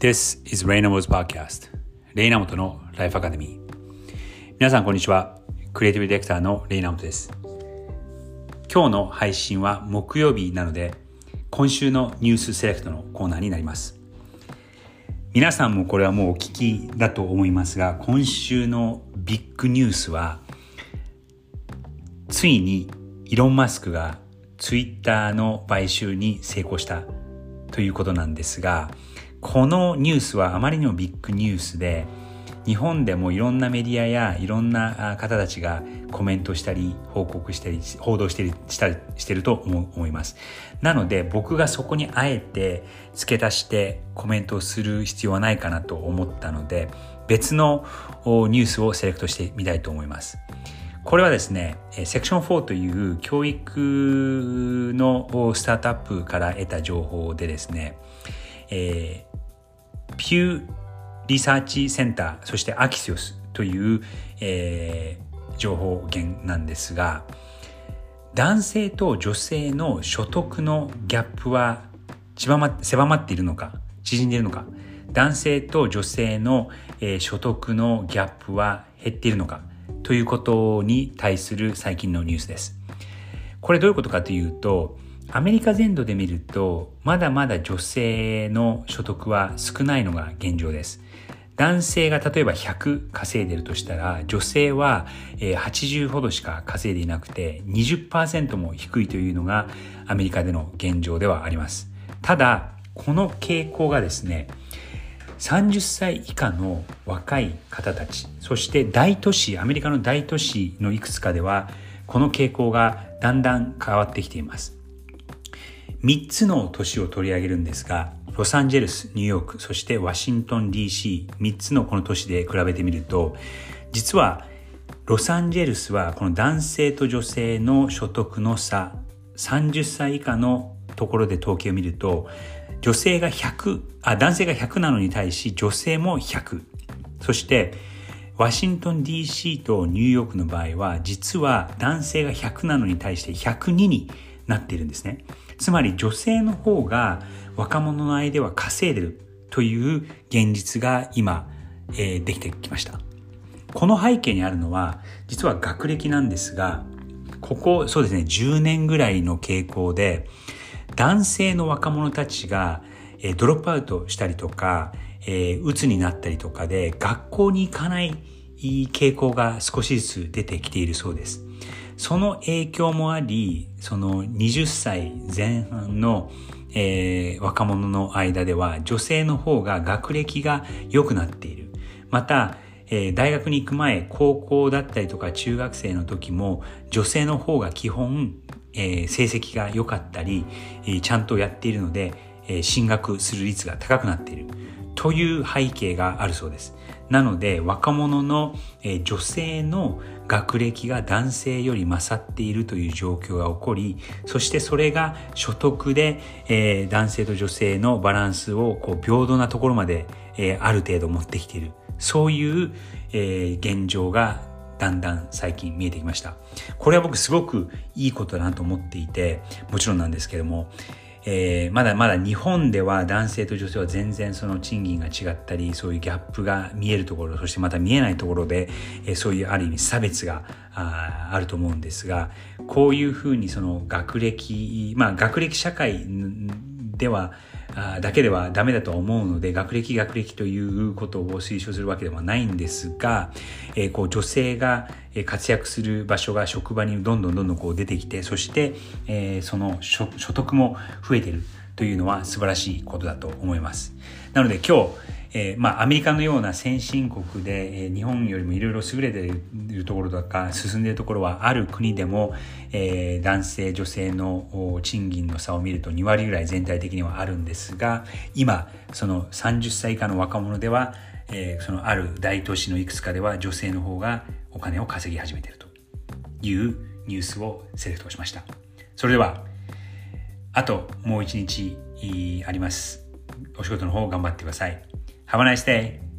This is Raynamo's Podcast レイナモトのライフアカデミー皆さんこんにちは。クリエイティブディレクターのレイナモトです。今日の配信は木曜日なので今週のニュースセレクトのコーナーになります。皆さんもこれはもうお聞きだと思いますが今週のビッグニュースはついにイロン・マスクがツイッターの買収に成功したということなんですが、このニュースはあまりにもビッグニュースで、日本でもいろんなメディアやいろんな方たちがコメントしたり報告したり報道したりしたりしてると思います。なので僕がそこにあえて付け足してコメントをする必要はないかなと思ったので別のニュースをセレクトしてみたいと思います。これはですね、セクション4という教育のスタートアップから得た情報でですね、えー、ピューリサーチセンター、そしてアキシオスという、えー、情報源なんですが、男性と女性の所得のギャップは狭まっているのか、縮んでいるのか、男性と女性の、えー、所得のギャップは減っているのか、ということに対する最近のニュースです。これどういうことかというと、アメリカ全土で見ると、まだまだ女性の所得は少ないのが現状です。男性が例えば100稼いでるとしたら、女性は80ほどしか稼いでいなくて、20%も低いというのがアメリカでの現状ではあります。ただ、この傾向がですね、30歳以下の若い方たちそして大都市アメリカの大都市のいくつかではこの傾向がだんだん変わってきています3つの都市を取り上げるんですがロサンゼルスニューヨークそしてワシントン DC3 つのこの都市で比べてみると実はロサンゼルスはこの男性と女性の所得の差30歳以下のところで統計を見ると女性が100あ男性が100なのに対し女性も100そしてワシントン DC とニューヨークの場合は実は男性が100なのに対して102になっているんですねつまり女性の方が若者の間では稼いでるという現実が今、えー、できてきましたこの背景にあるのは実は学歴なんですがここそうですね10年ぐらいの傾向で男性の若者たちが、えドロップアウトしたりとか、えー、鬱になったりとかで学校に行かない傾向が少しずつ出てきているそうです。その影響もあり、その20歳前半の、えー、若者の間では女性の方が学歴が良くなっている。また、えー、大学に行く前、高校だったりとか中学生の時も女性の方が基本えー、成績が良かったり、え、ちゃんとやっているので、え、進学する率が高くなっているという背景があるそうです。なので若者の、え、女性の学歴が男性より勝っているという状況が起こりそしてそれが所得で、え、男性と女性のバランスをこう平等なところまで、え、ある程度持ってきているそういう、え、現状がだんだん最近見えてきました。これは僕すごくいいことだなと思っていて、もちろんなんですけども、えー、まだまだ日本では男性と女性は全然その賃金が違ったり、そういうギャップが見えるところ、そしてまた見えないところで、えー、そういうある意味差別がああると思うんですが、こういうふうにその学歴、まあ学歴社会では、だけではダメだと思うので、学歴学歴ということを推奨するわけではないんですが、えー、こう女性が活躍する場所が職場にどんどんどんどんこう出てきて、そして、え、その所得も増えているというのは素晴らしいことだと思います。なので今日、えー、まあ、アメリカのような先進国で、えー、日本よりもいろいろ優れているところとか進んでいるところはある国でも、えー、男性女性の賃金の差を見ると2割ぐらい全体的にはあるんですが今その30歳以下の若者では、えそのある大都市のいくつかでは女性の方がお金を稼ぎ始めていると。いうニュースをセレクトしました。それではあともう一日あります。お仕事の方頑張ってください。Have a nice day.